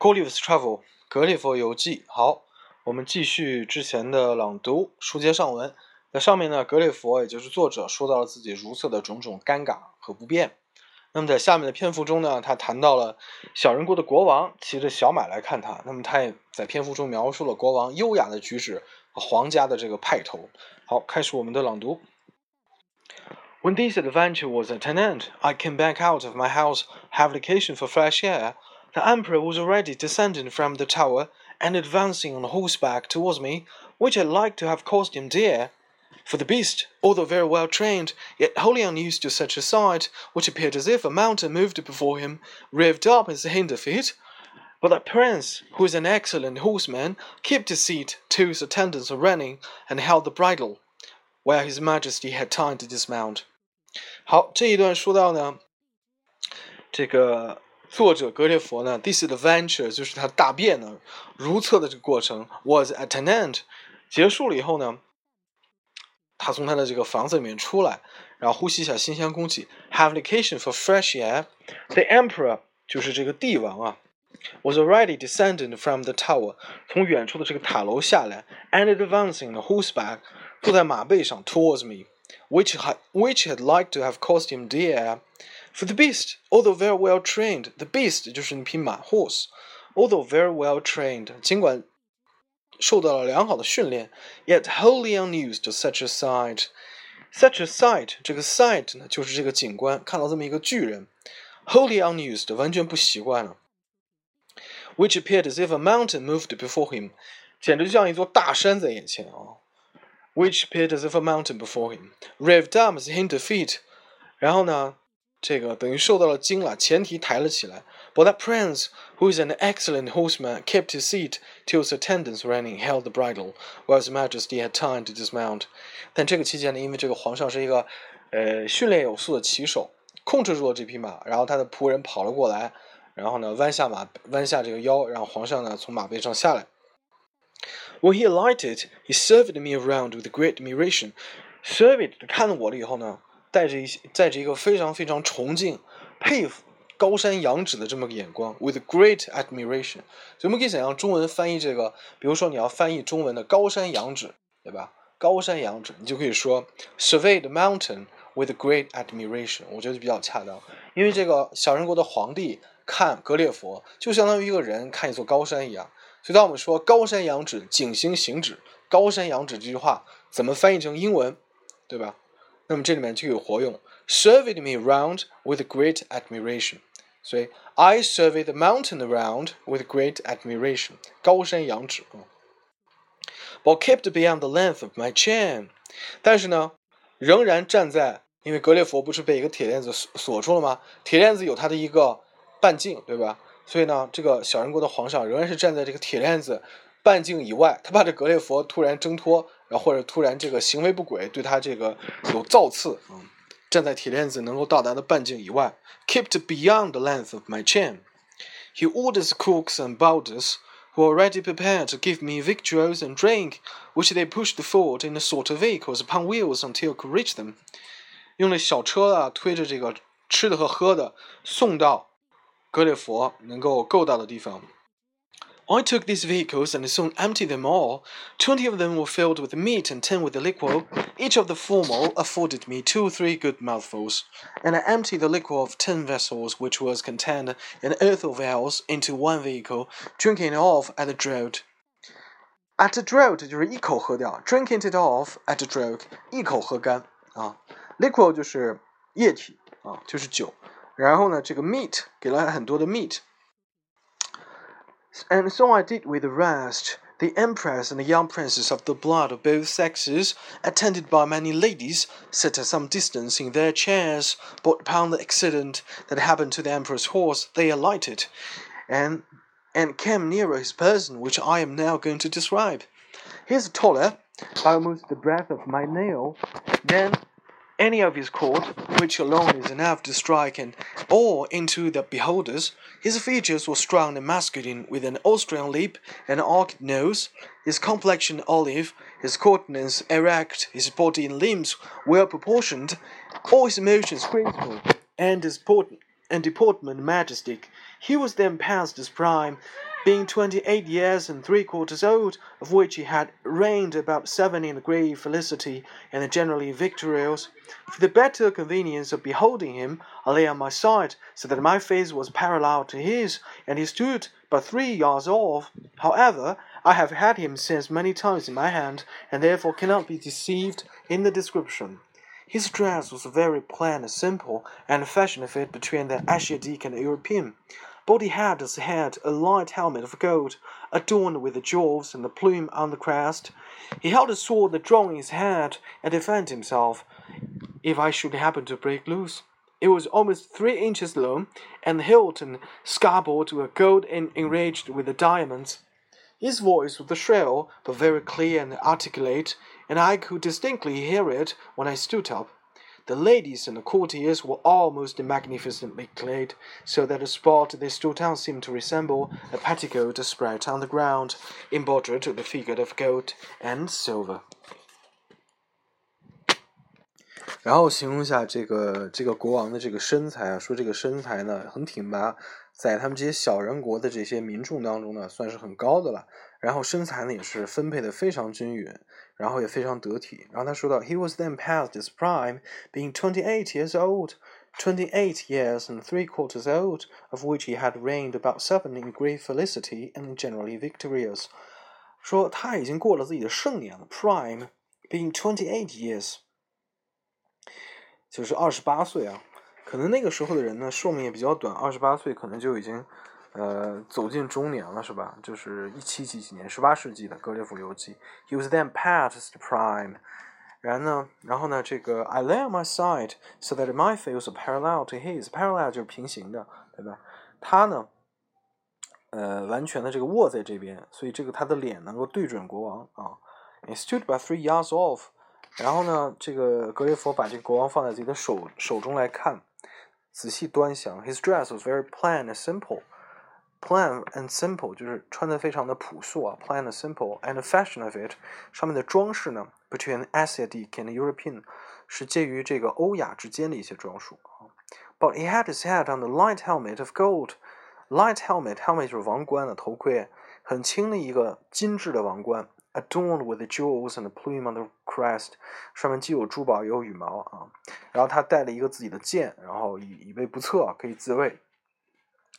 Gulliver's Travel，格列佛游记。好，我们继续之前的朗读。书接上文，在上面呢，格列佛也就是作者说到了自己如厕的种种尴尬和不便。那么在下面的篇幅中呢，他谈到了小人国的国王骑着小马来看他。那么他也在篇幅中描述了国王优雅的举止和皇家的这个派头。好，开始我们的朗读。When this adventure was at an end, I came back out of my house, have vacation for fresh air. The Emperor was already descending from the tower and advancing on horseback towards me, which I liked to have cost him dear. For the beast, although very well trained, yet wholly unused to such a sight, which appeared as if a mountain moved before him, revved up his hinder feet. But that prince, who is an excellent horseman, kept his seat till his attendants were running, and held the bridle, while his majesty had time to dismount. 好，这一段说到呢，这个 作者格列佛呢，this adventure 就是他大便呢如厕的这个过程 was at an end，结束了以后呢，他从他的这个房子里面出来，然后呼吸一下新鲜空气，have vacation for fresh air。The emperor 就是这个帝王啊，was already descending from the tower，从远处的这个塔楼下来，and advancing on horseback，坐在马背上 towards me，which had which had like to have cost him dear。 For the beast, although very well trained, the beast 就是那匹马 horse, although very well trained，尽管受到了良好的训练，yet wholly unused to such a sight. Such a sight，这个 sight 呢，就是这个景观，看到这么一个巨人，wholly unused，完全不习惯了。Which appeared as if a mountain moved before him，简直就像一座大山在眼前啊。Which appeared as if a mountain before him, revved up his hinder feet，然后呢？ 这个等于受到了惊了，前蹄抬了起来。But that prince, who is an excellent horseman, kept his seat till his attendants running held the bridle, while his majesty had time to dismount. 但这个期间呢，因为这个皇上是一个呃训练有素的骑手，控制住了这匹马，然后他的仆人跑了过来，然后呢弯下马，弯下这个腰，让皇上呢从马背上下来。When he alighted, he surveyed me around with great admiration. Surveyed 看了我了以后呢？带着一些，带着一个非常非常崇敬、佩服高山仰止的这么个眼光，with great admiration。所以我们可以想象中文翻译这个，比如说你要翻译中文的高山仰止，对吧？高山仰止，你就可以说 survey the mountain with great admiration。我觉得比较恰当，因为这个小人国的皇帝看格列佛，就相当于一个人看一座高山一样。所以当我们说高山仰止，景行行止，高山仰止这句话怎么翻译成英文，对吧？那么这里面就有活用，surveyed me round with great admiration。所以 I surveyed the mountain around with great admiration，高山仰止啊。But kept beyond the length of my chain，但是呢，仍然站在，因为格列佛不是被一个铁链子锁锁住了吗？铁链子有它的一个半径，对吧？所以呢，这个小人国的皇上仍然是站在这个铁链子半径以外，他怕这格列佛突然挣脱。然后或者突然这个行为不轨，对他这个有造次啊，站在铁链子能够到达的半径以外，kept beyond the length of my chain. He orders cooks and boarders, who are already prepared to give me victuals and drink, which they pushed forward in a sort of vehicles upon wheels until could reach them. 用了小车啊，推着这个吃的和喝的送到格列佛能够够到的地方。I took these vehicles and soon emptied them all. Twenty of them were filled with meat and ten with the liquor. Each of the former afforded me two or three good mouthfuls, and I emptied the liquor of ten vessels, which was contained in earthen vials, into one vehicle, drinking it off at a draught. At a draught 就是一口喝掉，drinking it off at a draught 一口喝干啊。Liquor 就是液体啊，就是酒。然后呢，这个 meat 给了很多的 meat。 And so I did with the rest. The empress and the young princes of the blood of both sexes, attended by many ladies, sat at some distance in their chairs, but upon the accident that happened to the emperor's horse, they alighted, and and came nearer his person, which I am now going to describe. He is taller, almost the breadth of my nail, than any of his court, which alone is enough to strike an awe into the beholders. His features were strong and masculine, with an Austrian lip and arched nose, his complexion olive, his countenance erect, his body and limbs well proportioned, all his motions graceful, and his port and deportment majestic. He was then past his prime, being twenty eight years and three quarters old, of which he had reigned about seven in great felicity, and generally victorious. For the better convenience of beholding him, I lay on my side, so that my face was parallel to his, and he stood but three yards off. However, I have had him since many times in my hand, and therefore cannot be deceived in the description. His dress was very plain and simple, and the fashion of it between the Asiatic and the European. He had as head a light helmet of gold, adorned with the jewels and the plume on the crest. He held a sword that drawn in his hand, and defended himself if I should happen to break loose. It was almost three inches long, and the hilt and scabbard were gold and enriched with the diamonds. His voice was shrill, but very clear and articulate, and I could distinctly hear it when I stood up. The ladies and the courtiers were all most magnificently clad, so that the spot they stood on seemed to resemble a petticoat spread on the ground, embroidered with the figure of gold and silver. 然后形容一下这个这个国王的这个身材啊，说这个身材呢很挺拔，在他们这些小人国的这些民众当中呢，算是很高的了。 然后身材呢也是分配的非常均匀，然后也非常得体。然后他说到，He was then past his prime, being twenty-eight years old, twenty-eight years and three quarters old, of which he had reigned about seven in great felicity and generally victorious。说他已经过了自己的盛年了，prime being twenty-eight years，就是二十八岁啊。可能那个时候的人呢，寿命也比较短，二十八岁可能就已经。 呃，走进中年了是吧？就是一七几几年，十八世纪的《格列佛游记》。He was then past the prime。然后呢，然后呢，这个 I lay on my side so that my face was parallel to his。parallel 就是平行的，对吧？他呢，呃，完全的这个卧在这边，所以这个他的脸能够对准国王啊。He stood by three yards off。然后呢，这个格列佛把这个国王放在自己的手手中来看，仔细端详。His dress was very plain and simple。Plain and simple 就是穿的非常的朴素啊，plain and simple and the fashion of it 上面的装饰呢，between Asiatic and European 是介于这个欧亚之间的一些装束啊。But he had his head on the light helmet of gold. Light helmet helmet 就是王冠的头盔，很轻的一个精致的王冠，adorned with the jewels and the plume on the crest，上面既有珠宝也有羽毛啊。然后他带了一个自己的剑，然后以以备不测，可以自卫。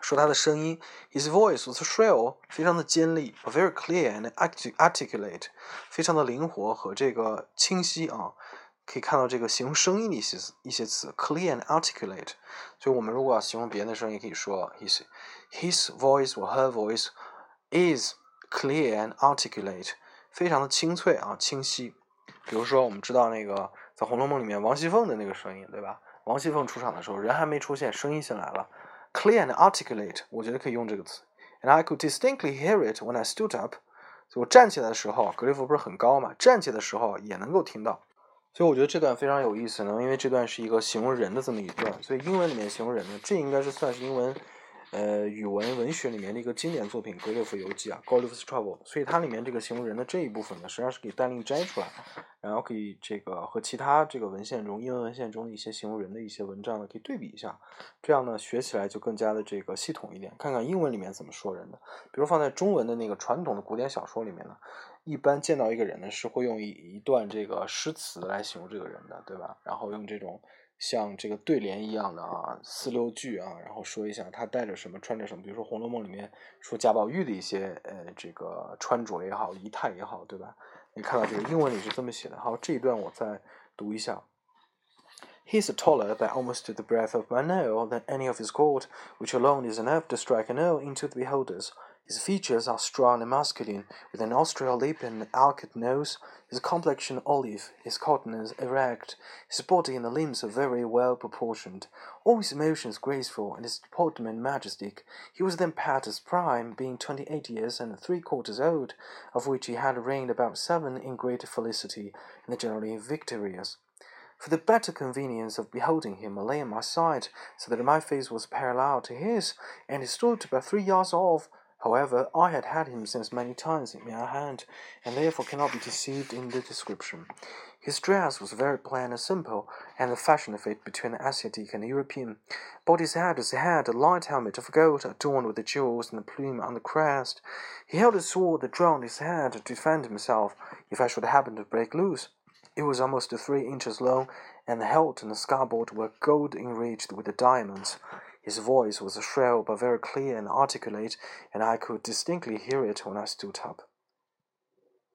说他的声音，his voice was shrill，非常的尖利 very clear and articulate，非常的灵活和这个清晰啊。可以看到这个形容声音的一些一些词，clear and articulate。所以我们如果要形容别人的声音，可以说 his his voice or her voice is clear and articulate，非常的清脆啊，清晰。比如说，我们知道那个在《红楼梦》里面王熙凤的那个声音，对吧？王熙凤出场的时候，人还没出现，声音先来了。Clear and articulate，我觉得可以用这个词。And I could distinctly hear it when I stood up。所以我站起来的时候，格里夫不是很高嘛？站起来的时候也能够听到。所以我觉得这段非常有意思呢，因为这段是一个形容人的这么一段。所以英文里面形容人呢，这应该是算是英文。呃，语文文学里面的一个经典作品《格列佛游记》啊，《Gulliver's Travel》，所以它里面这个形容人的这一部分呢，实际上是可以单另摘出来，然后可以这个和其他这个文献中英文文献中的一些形容人的一些文章呢，可以对比一下，这样呢，学起来就更加的这个系统一点。看看英文里面怎么说人的，比如放在中文的那个传统的古典小说里面呢，一般见到一个人呢，是会用一一段这个诗词来形容这个人的，对吧？然后用这种。像这个对联一样的啊，四六句啊，然后说一下他带着什么，穿着什么。比如说《红楼梦》里面说贾宝玉的一些呃这个穿着也好，仪态也好，对吧？你看到这个英文里是这么写的。好，这一段我再读一下。He's taller by almost to the breadth of my nail than any of his court, which alone is enough to strike an awe into the beholders. His features are strong and masculine, with an austral lip and arched nose, his complexion olive, his countenance erect, his body and the limbs are very well proportioned, all his motions graceful, and his deportment majestic. He was then past his prime, being twenty-eight years and three quarters old, of which he had reigned about seven in great felicity, and generally victorious. For the better convenience of beholding him, I lay on my side, so that my face was parallel to his, and he stood about three yards off However, I had had him since many times in my hand, and therefore cannot be deceived in the description. His dress was very plain and simple, and the fashion of it between Asiatic and European. But his head was had a light helmet of gold, adorned with the jewels and the plume on the crest. He held a sword that drowned his head to defend himself if I should happen to break loose. It was almost three inches long, and the hilt and the scabbard were gold enriched with the diamonds. His voice was shrill but very clear and articulate, and I could distinctly hear it when I stood up.